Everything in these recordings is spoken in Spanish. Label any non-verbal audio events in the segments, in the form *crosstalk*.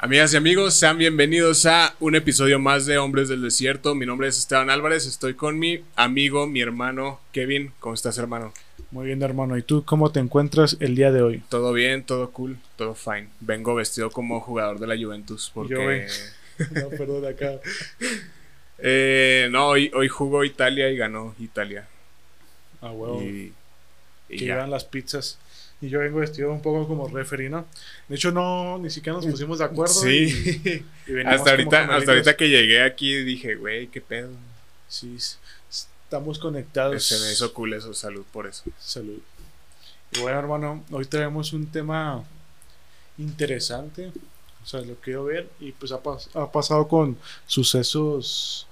Amigas y amigos, sean bienvenidos a un episodio más de Hombres del Desierto. Mi nombre es Esteban Álvarez, estoy con mi amigo, mi hermano Kevin. ¿Cómo estás, hermano? Muy bien, hermano. ¿Y tú cómo te encuentras el día de hoy? Todo bien, todo cool, todo fine. Vengo vestido como jugador de la Juventus porque... *laughs* no, perdón, acá. Eh, no, hoy, hoy jugó Italia y ganó Italia. Ah, huevo. Y, que llevan las pizzas y yo vengo vestido un poco como referee, ¿no? De hecho, no, ni siquiera nos pusimos de acuerdo. Sí. hasta ahorita, hasta ahorita que llegué aquí dije, güey, qué pedo. Sí, estamos conectados. Se me hizo cool eso, salud por eso. Salud. Y bueno, hermano, hoy traemos un tema interesante. O sea, lo quiero ver. Y pues ha, ha pasado con sucesos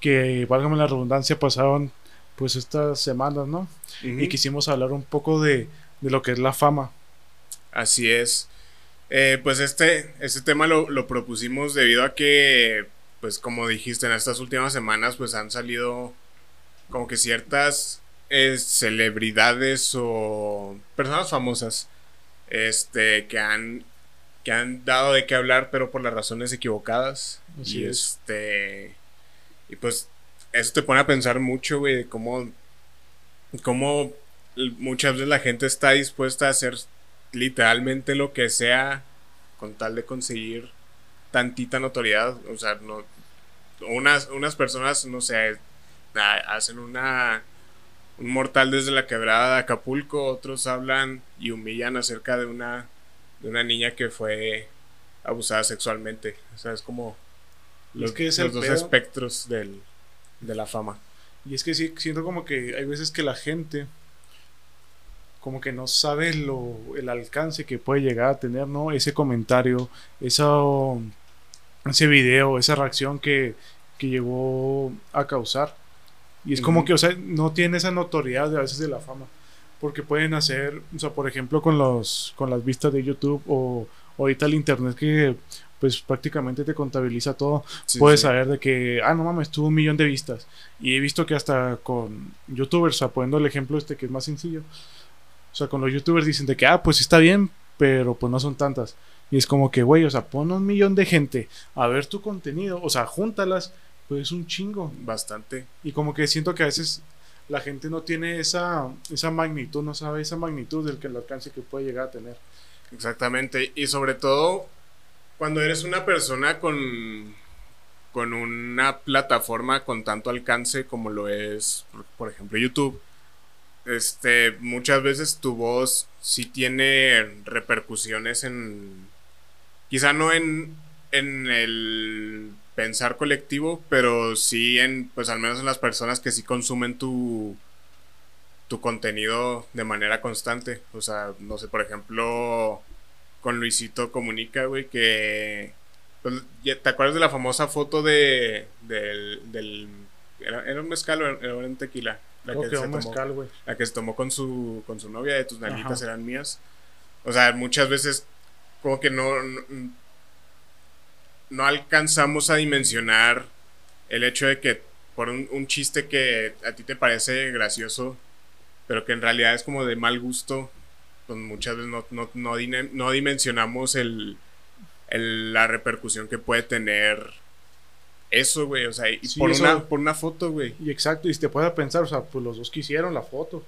que, válgame la redundancia, pasaron pues estas semanas, ¿no? Y quisimos hablar un poco de de lo que es la fama. Así es. Eh, pues este, este tema lo, propusimos debido a que, pues como dijiste, en estas últimas semanas pues han salido como que ciertas eh, celebridades o personas famosas este, que han, que han dado de qué hablar pero por las razones equivocadas. y este... Y pues eso te pone a pensar mucho, güey, de cómo, cómo muchas veces la gente está dispuesta a hacer literalmente lo que sea con tal de conseguir tantita notoriedad. O sea, no, unas, unas personas, no sé, hacen una un mortal desde la quebrada de Acapulco, otros hablan y humillan acerca de una de una niña que fue abusada sexualmente. O sea, es como los, que los dos espectros del, de la fama. Y es que sí, siento como que hay veces que la gente como que no sabe lo, el alcance que puede llegar a tener, ¿no? Ese comentario, eso, ese video, esa reacción que, que llegó a causar. Y es como que, o sea, no tiene esa notoriedad de a veces de la fama. Porque pueden hacer, o sea, por ejemplo, con, los, con las vistas de YouTube o, ahorita el internet que pues prácticamente te contabiliza todo. Puedes saber de que, ah, no mames, tuvo un millón de vistas. Y he visto que hasta con youtubers, o sea, poniendo el ejemplo este que es más sencillo, o sea, con los youtubers dicen de que, ah, pues está bien, pero pues no son tantas. Y es como que, güey, o sea, pon un millón de gente a ver tu contenido, o sea, júntalas, pues es un chingo. Bastante. Y como que siento que a veces la gente no tiene esa, esa magnitud, no sabe esa magnitud del que el alcance que puede llegar a tener. Exactamente. Y sobre todo, cuando eres una persona con, con una plataforma con tanto alcance como lo es, por ejemplo, YouTube este, muchas veces tu voz sí tiene repercusiones en, quizá no en, en el pensar colectivo, pero sí en, pues al menos en las personas que sí consumen tu, tu contenido de manera constante. O sea, no sé, por ejemplo, con Luisito Comunica, güey, que... Pues, ¿Te acuerdas de la famosa foto de, del... del era, un mezcal o era un tequila? La que, se tomó, la que se tomó con su, con su novia de tus nalguitas eran mías. O sea, muchas veces como que no, no, alcanzamos a dimensionar el hecho de que por un, chiste que a ti te parece gracioso, pero que en realidad es como de mal gusto, pues muchas veces no, no, no, dimensionamos el, la repercusión que puede tener eso, güey, o sea, y por, una, por una foto, güey. Y exacto, y te puedes pensar, o sea, pues los dos quisieron la foto.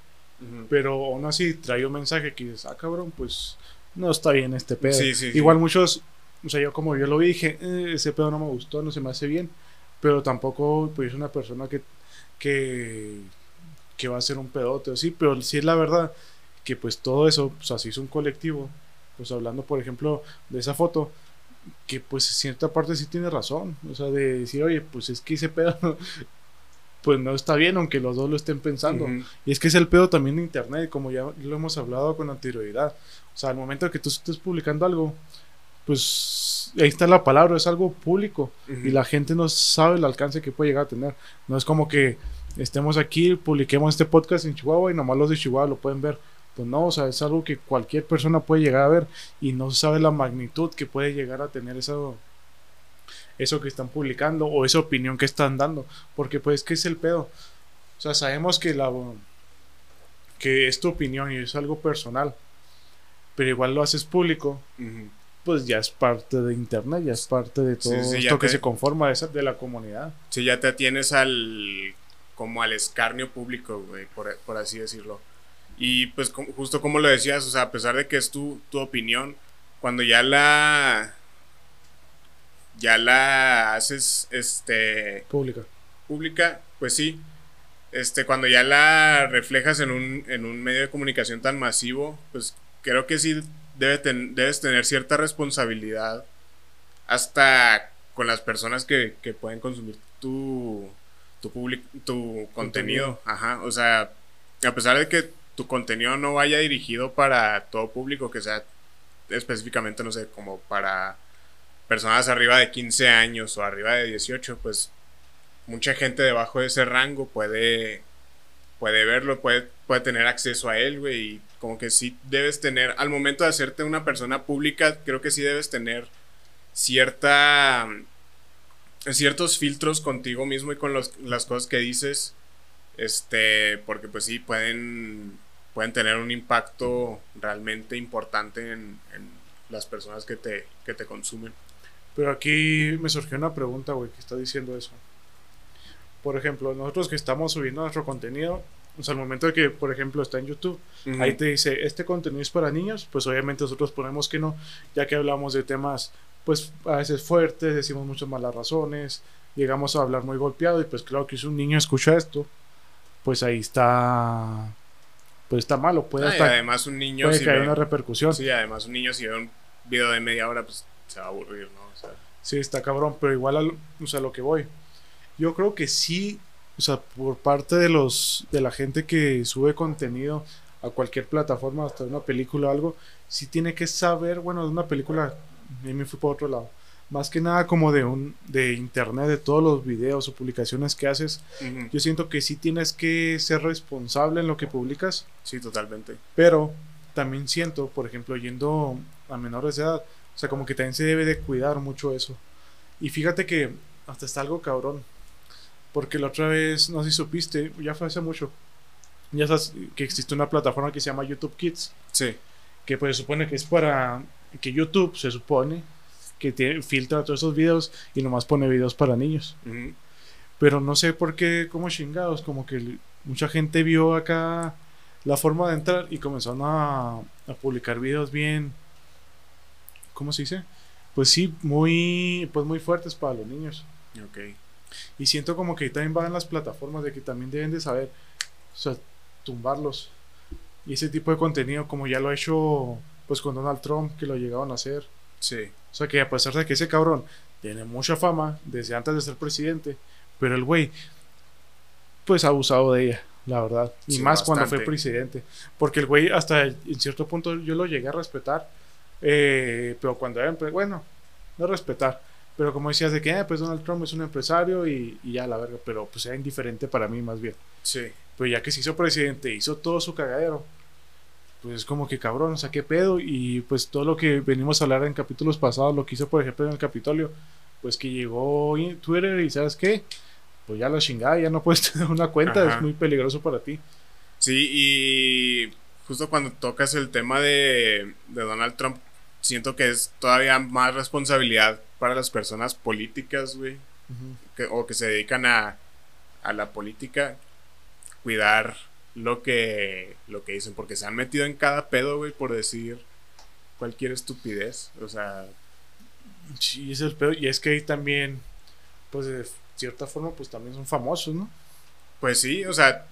Pero aún así trae un mensaje que dices, ah, cabrón, pues no está bien este pedo. Igual muchos, o sea, yo como yo lo vi, dije, eh, ese pedo no me gustó, no se me hace bien. Pero tampoco, pues, es una persona que, que, que va a ser un pedote, sí, pero sí es la verdad que, pues, todo eso, pues, así es un colectivo. Pues hablando, por ejemplo, de esa foto, que pues en cierta parte sí tiene razón. O sea, de decir, oye, pues es que ese pedo *laughs* pues no está bien, aunque los dos lo estén pensando. Y es que es el pedo también de Internet, como ya lo hemos hablado con anterioridad. O sea, al momento que tú estés publicando algo, pues ahí está la palabra, es algo público y la gente no sabe el alcance que puede llegar a tener. No es como que estemos aquí, publiquemos este podcast en Chihuahua y nomás los de Chihuahua lo pueden ver pues no, o sea, es algo que cualquier persona puede llegar a ver y no sabe la magnitud que puede llegar a tener eso, eso que están publicando o esa opinión que están dando, porque pues, ¿qué es el pedo? O sea, sabemos que la que es tu opinión y es algo personal, pero igual lo haces público pues ya es parte de internet, ya es parte de todo esto que se conforma de, de la comunidad. Sí, ya te atienes al como al escarnio público, güey, por, por así decirlo. Y pues justo como lo decías, o sea, a pesar de que es tu, tu opinión, cuando ya la ya la haces este pública. Pública, pues sí. Este, cuando ya la reflejas en un, en un medio de comunicación tan masivo, pues creo que sí debe debes tener cierta responsabilidad hasta con las personas que, que pueden consumir tu, tu, tu contenido. Ajá, o sea, a pesar de que tu contenido no vaya dirigido para todo público, que sea específicamente, no sé, como para personas arriba de 15 años o arriba de 18, pues mucha gente debajo de ese rango puede, puede verlo, puede, puede tener acceso a él, güey, y como que sí debes tener, al momento de hacerte una persona pública, creo que sí debes tener cierta, ciertos filtros contigo mismo y con las cosas que dices, este, porque pues sí, pueden, pueden tener un impacto realmente importante en, en las personas que te, que te consumen. Pero aquí me surgió una pregunta, güey, que está diciendo eso. Por ejemplo, nosotros que estamos subiendo nuestro contenido, o sea, al momento de que, por ejemplo, está en YouTube, ahí te dice, este contenido es para niños, pues obviamente nosotros ponemos que no, ya que hablamos de temas, pues a veces fuertes, decimos muchas malas razones, llegamos a hablar muy golpeado y pues claro que si un niño escucha esto, pues ahí está, pues está malo, puede ah, además un niño puede si una repercusión. Sí, además un niño si ve un video de media hora, pues se va a aburrir, ¿no? O sea, sí, está cabrón, pero igual, o sea, lo que voy. Yo creo que sí o sea, por parte de los de la gente que sube contenido a cualquier plataforma, hasta una película o algo, sí tiene que saber, bueno, de una película, a mí me fui por otro lado. Más que nada como de un de internet, de todos los videos o publicaciones que haces, yo siento que sí tienes que ser responsable en lo que publicas. Sí, totalmente. Pero también siento, por ejemplo, yendo a menores de edad, o sea, como que también se debe de cuidar mucho eso. Y fíjate que hasta está algo cabrón. Porque la otra vez, no sé si supiste, ya fue hace mucho. Ya sabes que existe una plataforma que se llama YouTube Kids. Sí. Que pues se supone que es para que YouTube se supone que tiene, filtra todos esos videos y nomás pone videos para niños. Pero no sé por qué, como chingados, como que mucha gente vio acá la forma de entrar y comenzaron a, a publicar videos bien. ¿Cómo se dice? Pues sí, muy, pues muy fuertes para los niños. Ok. Y siento como que también van las plataformas de que también deben de saber, o sea, tumbarlos. Y ese tipo de contenido, como ya lo ha hecho pues con Donald Trump, que lo llegaban a hacer. Sí. O sea, que a pesar de que ese cabrón tiene mucha fama desde antes de ser presidente, pero el güey, pues ha abusado de ella, la verdad. Y más cuando fue presidente. Porque el güey, hasta en cierto punto, yo lo llegué a respetar. Eh, pero cuando era, bueno, no respetar pero como decías de que, eh, pues Donald Trump es un empresario y, ya la verga, pero pues era indiferente para mí más bien. Sí. Pero ya que se hizo presidente, hizo todo su cagadero, pues es como que cabrón, o sea, qué pedo. Y pues todo lo que venimos a hablar en capítulos pasados, lo que hizo por ejemplo en el Capitolio, pues que llegó Twitter y ¿sabes qué? Pues ya la chingada, ya no puedes *laughs* tener una cuenta, es muy peligroso para ti. Sí, y justo cuando tocas el tema de, de Donald Trump, siento que es todavía más responsabilidad para las personas políticas, güey, o que se dedican a, a la política, cuidar lo que, lo que dicen, porque se han metido en cada pedo, güey, por decir cualquier estupidez, o sea... Sí, es el pedo, y es que ahí también, pues de cierta forma, pues también son famosos, ¿no? Pues sí, o sea,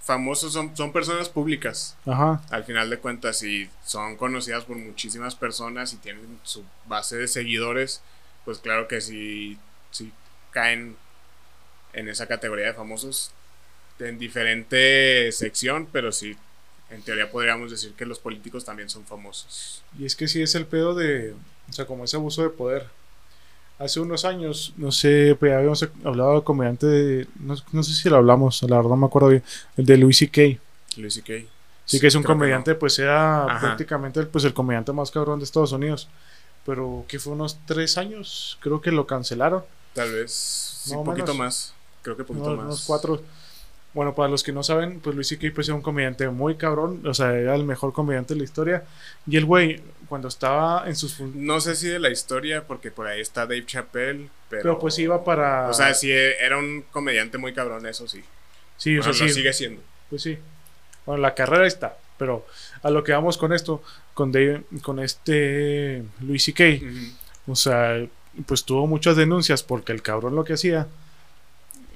famosos son, son personas públicas. Ajá. Al final de cuentas, y son conocidas por muchísimas personas y tienen su base de seguidores, pues claro que sí, sí caen en esa categoría de famosos en diferente sección, pero sí, en teoría podríamos decir que los políticos también son famosos. Y es que sí es el pedo de, o sea, como ese abuso de poder hace unos años, no sé, pues habíamos hablado de comediante de, no, sé si lo hablamos, la verdad no me acuerdo bien, el de Louis C.K. Louis C.K. Sí, que es un comediante, pues era prácticamente el, pues, el comediante más cabrón de Estados Unidos. Pero que fue unos tres años, creo que lo cancelaron. Tal vez, un poquito más. Creo que poquito más. Unos cuatro. Bueno, para los que no saben, pues Luis C.K. pues era un comediante muy cabrón, o sea, era el mejor comediante de la historia. Y el güey, cuando estaba en sus... No sé si de la historia, porque por ahí está Dave Chappelle, pero... Pero pues iba para... O sea, sí, era un comediante muy cabrón, eso sí. Sí, o sea, sí. sigue siendo. Pues sí. Bueno, la carrera está, pero a lo que vamos con esto, con, Dave, con este Luis C.K., o sea, pues tuvo muchas denuncias porque el cabrón lo que hacía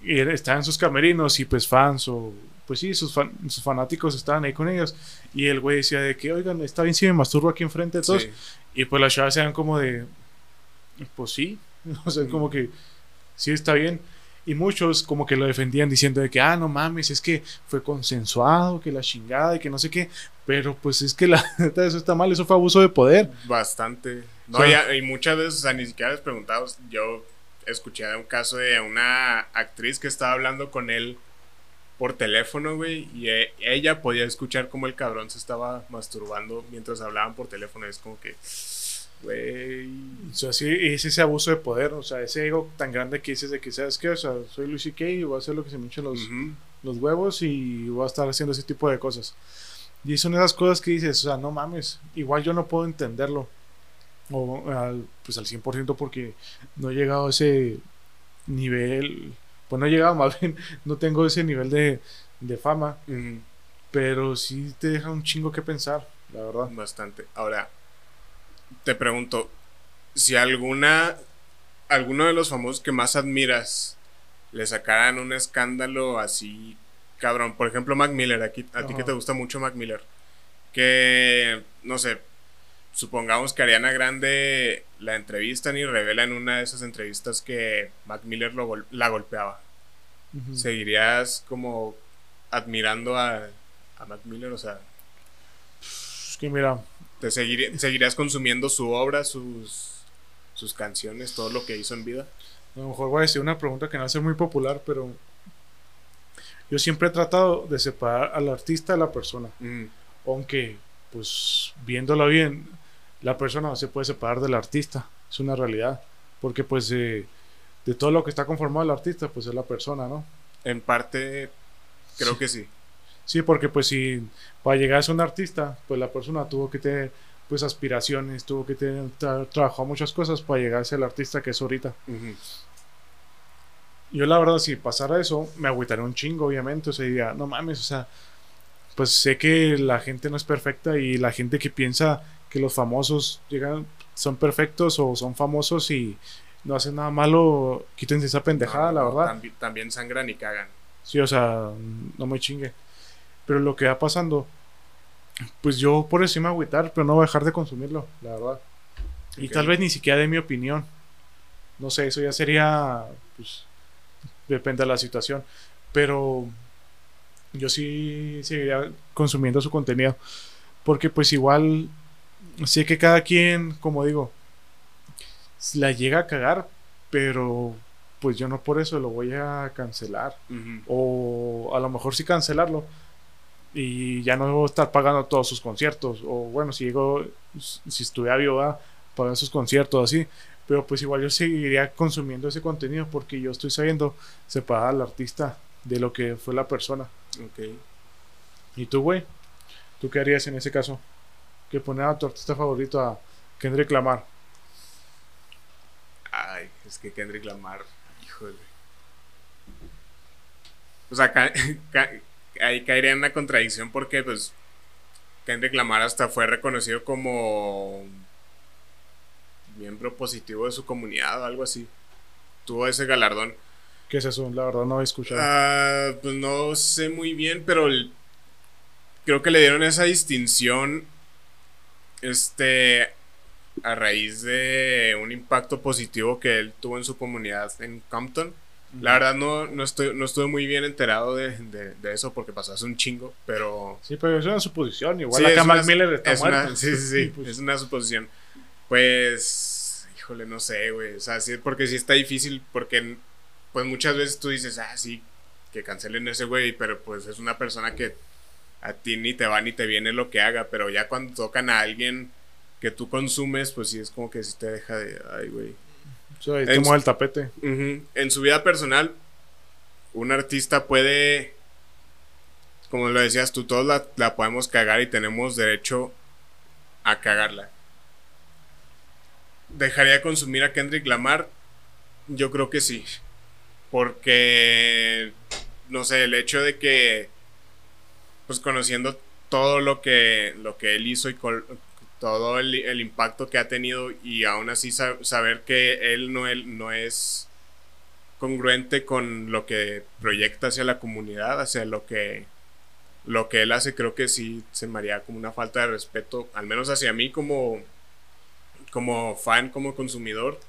y estaban sus camerinos y pues fans o pues sí, sus, sus fanáticos estaban ahí con ellos y el güey decía de que, oigan, está bien si me masturbo aquí enfrente de todos y pues las chavas eran como de, pues sí, *laughs* o sea, como que sí está bien y muchos como que lo defendían diciendo de que, ah, no mames, es que fue consensuado, que la chingada y que no sé qué. Pero pues es que la *laughs* neta eso está mal, eso fue abuso de poder. Bastante. No, y, muchas veces, o sea, ni siquiera les preguntado, yo escuché un caso de una actriz que estaba hablando con él por teléfono, güey, y e, ella podía escuchar cómo el cabrón se estaba masturbando mientras hablaban por teléfono. Es como que, güey. O sea, sí, es ese abuso de poder, o sea, ese ego tan grande que dices de que, ¿sabes qué? O sea, soy Lucy Kay y voy a hacer lo que se me echen los, los huevos y voy a estar haciendo ese tipo de cosas. Y son esas cosas que dices, o sea, no mames, igual yo no puedo entenderlo o al, pues al 100% porque no he llegado a ese nivel, pues no he llegado *laughs* más bien, no tengo ese nivel de, de fama, pero sí te deja un chingo que pensar, la verdad. Bastante. Ahora, te pregunto, si alguna, alguno de los famosos que más admiras le sacaran un escándalo así, cabrón, por ejemplo Mac Miller, aquí, a ti que te gusta mucho Mac Miller, que, no sé, supongamos que Ariana Grande la entrevistan y revela en una de esas entrevistas que Mac Miller la golpeaba. ¿Seguirías como admirando a, a Mac Miller? O sea... Es que mira... ¿Te seguirías consumiendo su obra, sus, sus canciones, todo lo que hizo en vida? A lo mejor voy a decir una pregunta que no va a ser muy popular, pero yo siempre he tratado de separar al artista de la persona. Aunque, pues, viéndolo bien, la persona no se puede separar del artista, es una realidad, porque pues de todo lo que está conformado el artista, pues es la persona, ¿no? En parte, creo que sí. Sí, porque pues si para llegar a ser un artista, pues la persona tuvo que tener pues aspiraciones, tuvo que tener trabajado muchas cosas para llegar a ser el artista que es ahorita. Yo la verdad, si pasara eso, me agüitaría un chingo, obviamente, o sea, diría, no mames, o sea, pues sé que la gente no es perfecta y la gente que piensa que los famosos llegan, son perfectos o son famosos y no hacen nada malo, quítense esa pendejada, la verdad. También, sangran y cagan. Sí, o sea, no me chingue. Pero lo que va pasando, pues yo por eso me agüitar, pero no voy a dejar de consumirlo, la verdad. Y tal vez ni siquiera de mi opinión. No sé, eso ya sería, pues, depende de la situación. Pero yo sí seguiría consumiendo su contenido. Porque pues igual Así que cada quien, como digo, la llega a cagar, pero pues yo no por eso lo voy a cancelar. O a lo mejor sí cancelarlo. Y ya no a estar pagando todos sus conciertos. O bueno, si llego, si estuviera viva, pagar sus conciertos así. Pero pues igual yo seguiría consumiendo ese contenido porque yo estoy sabiendo separar al artista de lo que fue la persona. Ok. ¿Y tú, güey? ¿Tú qué harías en ese caso? que poner a tu artista favorito a Kendrick Lamar. Ay, es que Kendrick Lamar, híjole. O sea, *laughs* ahí caería en una contradicción porque, pues, Kendrick Lamar hasta fue reconocido como miembro positivo de su comunidad o algo así. Tuvo ese galardón. ¿Qué es eso? La verdad no he escuchado. Ah, pues no sé muy bien, pero creo que le dieron esa distinción este, a raíz de un impacto positivo que él tuvo en su comunidad en Compton. La verdad no, no, estoy, no estuve muy bien enterado de, de, eso porque pasó hace un chingo, pero... Sí, pero es una suposición, igual la acá Miller está es muerto. sí, sí, *laughs* sí, pues. es una suposición. Pues, híjole, no sé, güey, o sea, sí, porque sí está difícil, porque pues muchas veces tú dices, ah, sí, que cancelen ese güey, pero pues es una persona que a ti ni te va ni te viene lo que haga, pero ya cuando tocan a alguien que tú consumes, pues sí es como que sí te deja de, ay, güey. el tapete. En su vida personal, un artista puede como lo decías tú, todos la, la podemos cagar y tenemos derecho a cagarla. ¿Dejaría de consumir a Kendrick Lamar? Yo creo que sí. Porque, no sé, el hecho de que, pues conociendo todo lo que, lo que él hizo y todo el, impacto que ha tenido y aún así saber que él no, él no es congruente con lo que proyecta hacia la comunidad, hacia lo que lo que él hace, creo que sí se me haría como una falta de respeto, al menos hacia mí como, como fan, como consumidor,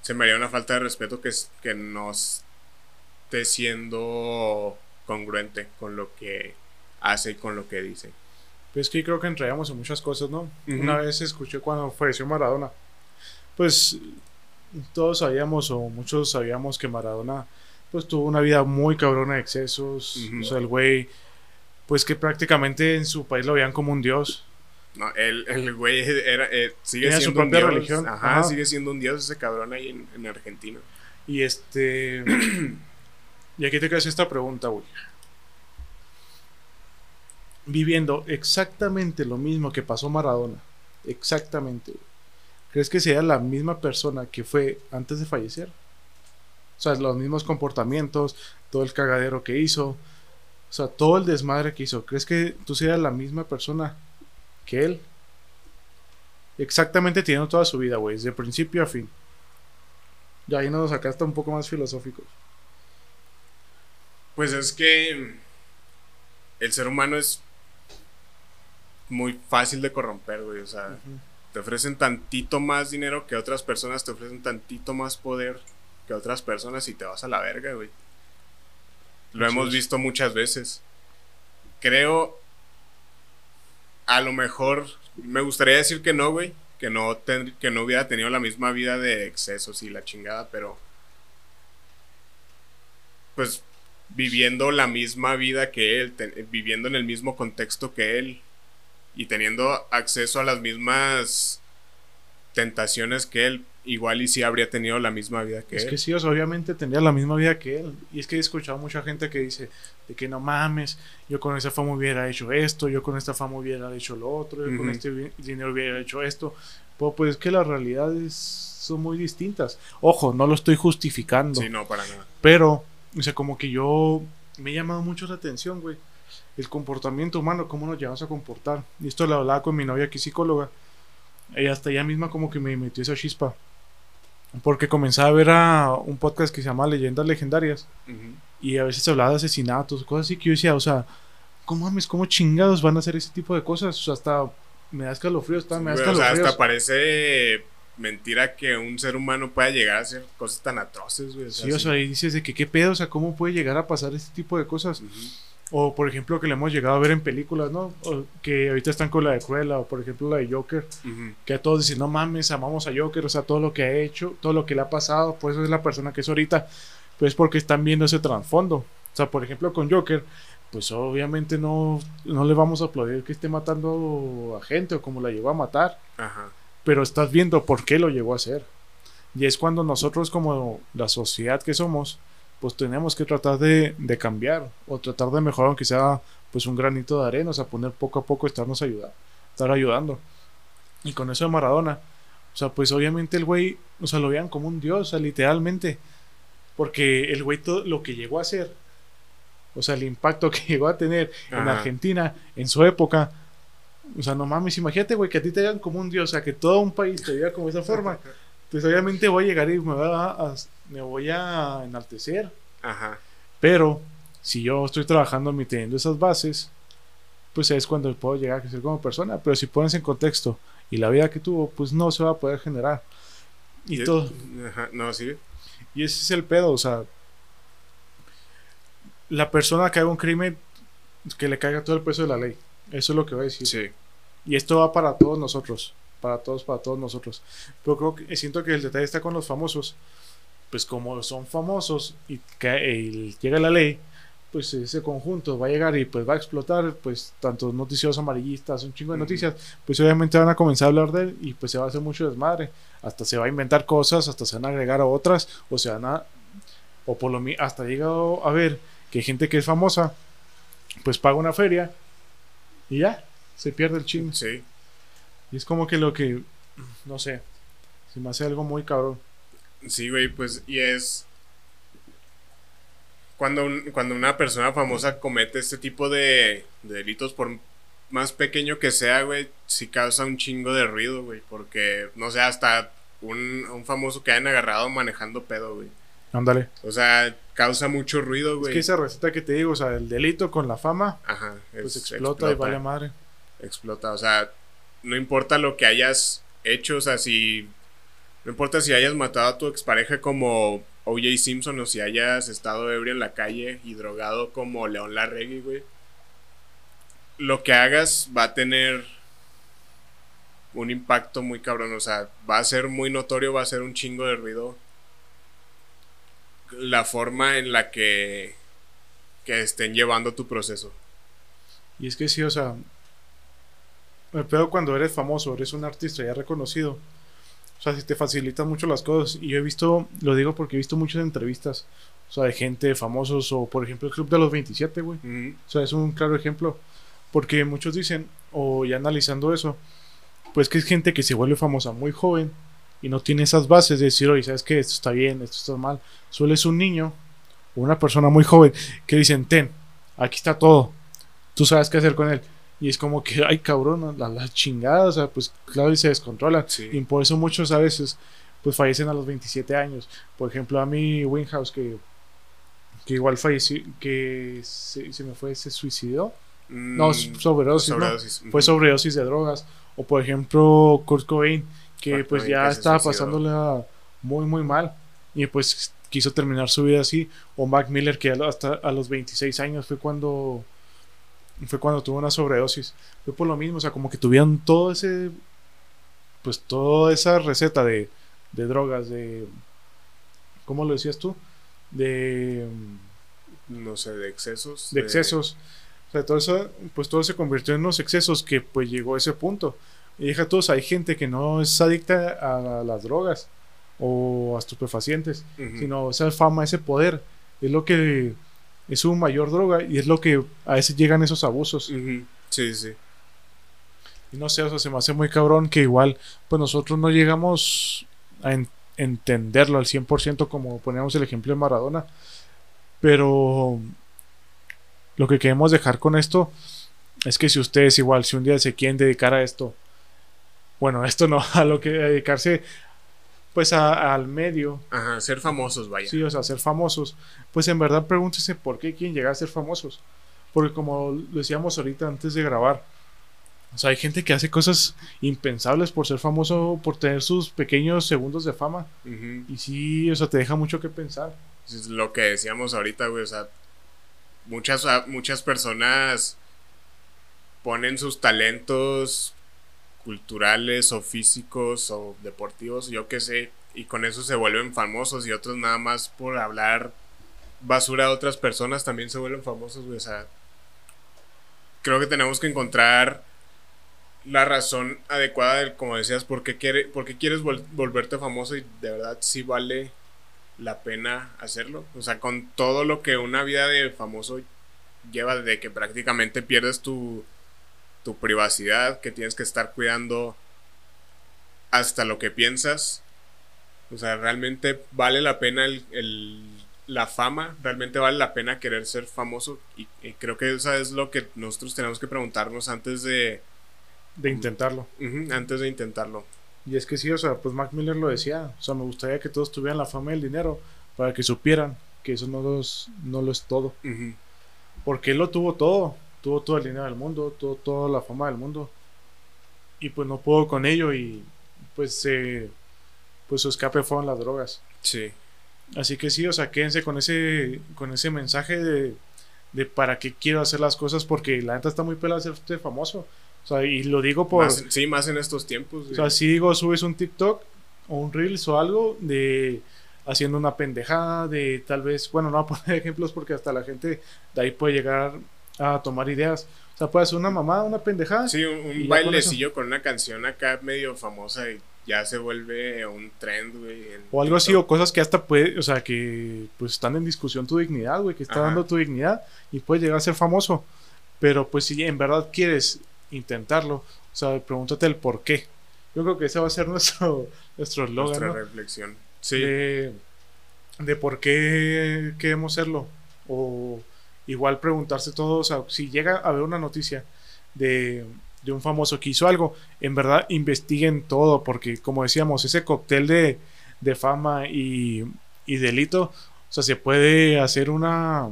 se me haría una falta de respeto que, que no esté siendo congruente con lo que hace y con lo que dice. Pues que creo que entraríamos en muchas cosas, ¿no? Una vez escuché cuando falleció Maradona, pues todos sabíamos o muchos sabíamos que Maradona pues tuvo una vida muy cabrona de excesos, o sea, el güey pues que prácticamente en su país lo veían como un dios. No, el, el güey era, eh, sigue siendo su propia religión. Ajá, sigue siendo un dios ese cabrón ahí en, en Argentina. Y este. Y aquí te quedas esta pregunta, güey. Viviendo exactamente lo mismo que pasó Maradona. Exactamente, ¿Crees que sea la misma persona que fue antes de fallecer? O sea, los mismos comportamientos, todo el cagadero que hizo, o sea, todo el desmadre que hizo, ¿crees que tú seas la misma persona que él? Exactamente teniendo toda su vida, güey, desde principio a fin. Y ahí nos sacaste un poco más filosóficos. Pues es que el ser humano es muy fácil de corromper, güey. O sea, te ofrecen tantito más dinero que otras personas, te ofrecen tantito más poder que otras personas y te vas a la verga, güey. Lo hemos visto muchas veces. Creo, a lo mejor, me gustaría decir que no, güey. Que no, que no hubiera tenido la misma vida de excesos y la chingada, pero... Pues viviendo la misma vida que él, viviendo en el mismo contexto que él y teniendo acceso a las mismas tentaciones que él, igual y si habría tenido la misma vida que él. Es que sí, obviamente tendría la misma vida que él. Y es que he escuchado mucha gente que dice de que no mames, yo con esa fama hubiera hecho esto, yo con esta fama hubiera hecho lo otro, yo con este dinero hubiera hecho esto. Pues, pues es que las realidades son muy distintas. Ojo, no lo estoy justificando. Sí, no, para nada. Pero, o sea, como que yo me he llamado mucho la atención, güey. El comportamiento humano, cómo nos llevamos a comportar. Y esto lo hablaba con mi novia, que es psicóloga y hasta ella misma como que me metió esa chispa. Porque comenzaba a ver a un podcast que se llama Leyendas Legendarias. Y a veces hablaba de asesinatos, cosas así que yo decía, o sea, ¿cómo mames, cómo chingados van a hacer ese tipo de cosas? O sea, hasta me da escalofrío, hasta me da O sea, hasta parece mentira que un ser humano pueda llegar a hacer cosas tan atroces, güey. sí, o sea, y dices de que qué pedo, o sea, ¿cómo puede llegar a pasar este tipo de cosas? O por ejemplo que le hemos llegado a ver en películas, ¿no? que ahorita están con la de Cruella, o por ejemplo la de Joker, que a todos dicen, no mames, amamos a Joker, o sea, todo lo que ha hecho, todo lo que le ha pasado, pues es la persona que es ahorita, pues porque están viendo ese trasfondo. O sea, por ejemplo con Joker, pues obviamente no, no le vamos a aplaudir que esté matando a gente o como la llegó a matar, pero estás viendo por qué lo llegó a hacer. Y es cuando nosotros como la sociedad que somos, pues tenemos que tratar de, cambiar o tratar de mejorar aunque sea pues un granito de arena, o sea, poner poco a poco estarnos ayudando, estar ayudando. Y con eso de Maradona, o sea, pues obviamente el güey, o sea, lo vean como un dios, o sea, literalmente, porque el güey todo lo que llegó a hacer, o sea, el impacto *laughs* que llegó a tener en Argentina en su época, o sea, no mames, imagínate, güey, que a ti te vean como un dios, o sea, que todo un país te vea como esa forma. Pues obviamente voy a llegar y me, a, me voy a enaltecer. Ajá. Pero si yo estoy trabajando y teniendo esas bases, pues es cuando puedo llegar a crecer como persona. Pero si pones en contexto y la vida que tuvo, pues no se va a poder generar. Y, todo. Ajá, no, sí. Y ese es el pedo, o sea. La persona que haga un crimen, que le caiga todo el peso de la ley. Eso es lo que voy a decir. Sí. Y esto va para todos nosotros para todos, para todos nosotros. Pero creo que siento que el detalle está con los famosos. Pues como son famosos y que llega la ley, pues ese conjunto va a llegar y pues va a explotar, pues tantos noticiosos amarillistas, un chingo de noticias, pues obviamente van a comenzar a hablar de él y pues se va a hacer mucho desmadre. Hasta se va a inventar cosas, hasta se van a agregar a otras, o se van a, o por lo hasta llegado a ver que hay gente que es famosa, pues paga una feria y ya, se pierde el chingo. Sí. Y es como que lo que, no sé, se me hace algo muy cabrón. Sí, güey, pues, y es... Cuando, cuando una persona famosa comete este tipo de, de delitos, por más pequeño que sea, güey, sí causa un chingo de ruido, güey, porque, no sé, hasta un, un famoso que hayan agarrado manejando pedo, güey. Ándale. O sea, causa mucho ruido, güey. Es que esa receta que te digo, o sea, el delito con la fama, Ajá, pues explota, y vale madre. Explota, o sea, no importa lo que hayas hecho, o sea, si. No importa si hayas matado a tu expareja como O.J. Simpson o si hayas estado ebrio en la calle y drogado como León Larregui, güey. Lo que hagas va a tener un impacto muy cabrón, o sea, va a ser muy notorio, va a ser un chingo de ruido la forma en la que, que estén llevando tu proceso. Y es que sí, o sea, el pedo cuando eres famoso, eres un artista ya reconocido. O sea, si te facilitan mucho las cosas. Y yo he visto, lo digo porque he visto muchas entrevistas, o sea, de gente famosos, o por ejemplo el Club de los 27, güey. O sea, es un claro ejemplo. Porque muchos dicen, o ya analizando eso, pues que es gente que se vuelve famosa muy joven y no tiene esas bases de decir, oye, ¿sabes qué? Esto está bien, esto está mal. Suele ser un niño o una persona muy joven que dicen, ten, aquí está todo, tú sabes qué hacer con él. Y es como que, ay cabrón, la, la chingada, o sea, pues claro, y se descontrolan. Y por eso muchos a veces, pues fallecen a los 27 años. Por ejemplo, a mí, Winhouse, que, que igual falleció, que se, me fue, se suicidó. no, mm, sobredosis, ¿no? Fue sobredosis de drogas. O por ejemplo, Kurt Cobain, que pues ya estaba pasándole muy, muy mal. Y pues quiso terminar su vida así. O Mac Miller, que hasta a los 26 años fue cuando fue cuando tuvo una sobredosis. Fue por lo mismo, o sea, como que tuvieron todo ese, pues toda esa receta de, de drogas, de, ¿cómo lo decías tú? De, no sé, de excesos. De, excesos. O sea, todo eso, pues todo se convirtió en unos excesos que pues llegó a ese punto. Y deja todos, hay gente que no es adicta a las drogas o a estupefacientes, sino esa fama, ese poder, es lo que es su mayor droga y es lo que a veces llegan esos abusos. Sí, sí. Y no sé, o sea, se me hace muy cabrón que igual, pues nosotros no llegamos a entenderlo al 100% como poníamos el ejemplo de Maradona, pero lo que queremos dejar con esto es que si ustedes igual, si un día se quieren dedicar a esto, bueno, esto no, *laughs* a lo que dedicarse pues al medio. Ajá, ser famosos, vaya. Sí, o sea, ser famosos. Pues en verdad pregúntese por qué quieren llegar a ser famosos. Porque como decíamos ahorita antes de grabar, o sea, hay gente que hace cosas impensables por ser famoso, por tener sus pequeños segundos de fama. Y sí, o sea, te deja mucho que pensar. Es lo que decíamos ahorita, güey, o sea, muchas, muchas personas ponen sus talentos culturales o físicos o deportivos, yo qué sé, y con eso se vuelven famosos y otros nada más por hablar basura a otras personas también se vuelven famosos, O sea, creo que tenemos que encontrar la razón adecuada del, como decías, por qué, quiere, por quieres volverte famoso y de verdad si vale la pena hacerlo. O sea, con todo lo que una vida de famoso lleva de que prácticamente pierdes tu tu privacidad, que tienes que estar cuidando hasta lo que piensas. O sea, realmente vale la pena el, la fama, realmente vale la pena querer ser famoso. Y, creo que eso es lo que nosotros tenemos que preguntarnos antes de... De intentarlo. antes de intentarlo. Y es que sí, o sea, pues Mac Miller lo decía. O sea, me gustaría que todos tuvieran la fama y el dinero para que supieran que eso no, los, no lo es todo. Porque él lo tuvo todo tuvo todo el dinero del mundo, tuvo toda la fama del mundo. Y pues no pudo con ello y pues pues su escape fueron las drogas. Sí. Así que sí, o sea, quédense con ese, con ese mensaje de, de para qué quiero hacer las cosas porque la neta está muy pelada ser famoso. O sea, y lo digo por... sí, más en estos tiempos. O sea, si digo, subes un TikTok o un Reels o algo de haciendo una pendejada, de tal vez, bueno, no voy a poner *laughs* ejemplos porque hasta la gente de ahí puede llegar a tomar ideas. O sea, puede ser una mamada, una pendejada. Sí, un, bailecillo con, una canción acá medio famosa y ya se vuelve un trend, güey. O algo así, o cosas que hasta puede, o sea, que pues están en discusión tu dignidad, güey, que está dando tu dignidad y puede llegar a ser famoso. Pero pues si en verdad quieres intentarlo, o sea, pregúntate el por qué. Yo creo que ese va a ser *laughs* nuestro nuestro Nuestra reflexión. Sí. De, de, por qué queremos serlo. O igual preguntarse todo, o sea, si llega a haber una noticia de, de un famoso que hizo algo, en verdad investiguen todo, porque como decíamos, ese cóctel de, de fama y, y delito, o sea, se puede hacer una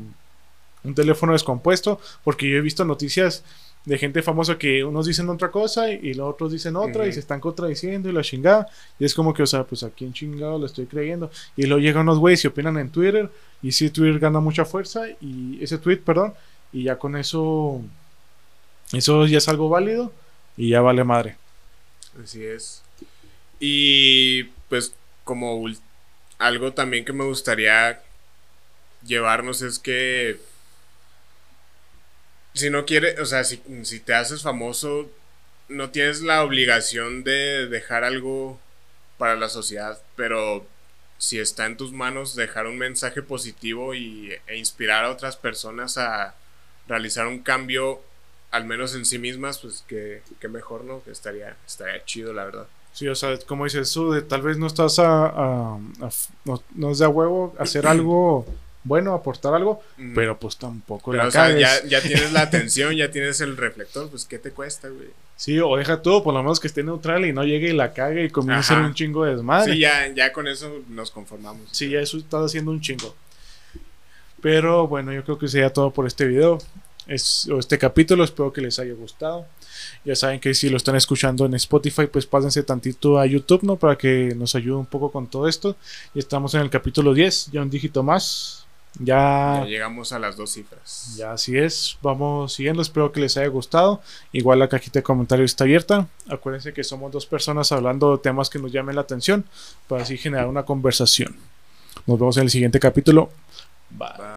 un teléfono descompuesto, porque yo he visto noticias de gente famosa que unos dicen otra cosa y, los otros dicen otra y se están contradiciendo y la chingada. Y es como que, o sea, pues aquí en chingado lo estoy creyendo. Y luego llegan unos güeyes y opinan en Twitter y si Twitter gana mucha fuerza y ese tweet, perdón, y ya con eso, eso ya es algo válido y ya vale madre. Así es. Y pues como algo también que me gustaría llevarnos es que si no quieres, o sea, si, te haces famoso, no tienes la obligación de dejar algo para la sociedad, pero si está en tus manos dejar un mensaje positivo y, e inspirar a otras personas a realizar un cambio, al menos en sí mismas, pues que, mejor, ¿no? Que estaría, estaría chido, la verdad. Sí, o sea, como dices tú, de, tal vez no estás a, no, no, es de a huevo hacer algo bueno, aportar algo, pero pues tampoco la o sea, ya, ya, tienes la *laughs* atención, ya tienes el reflector, pues ¿qué te cuesta, güey? Sí, o deja todo, por lo menos que esté neutral y no llegue y la cague y comience a hacer un chingo de desmadre. Sí, ya, ya con eso nos conformamos. Sí, ya eso está haciendo un chingo. Pero bueno, yo creo que sería todo por este video. Es, o este capítulo, espero que les haya gustado. Ya saben que si lo están escuchando en Spotify, pues pásense tantito a YouTube, ¿no? Para que nos ayude un poco con todo esto. Y estamos en el capítulo 10, ya un dígito más. Ya, llegamos a las dos cifras. Ya así es. Vamos siguiendo. Espero que les haya gustado. Igual la cajita de comentarios está abierta. Acuérdense que somos dos personas hablando de temas que nos llamen la atención para así generar una conversación. Nos vemos en el siguiente capítulo. Bye.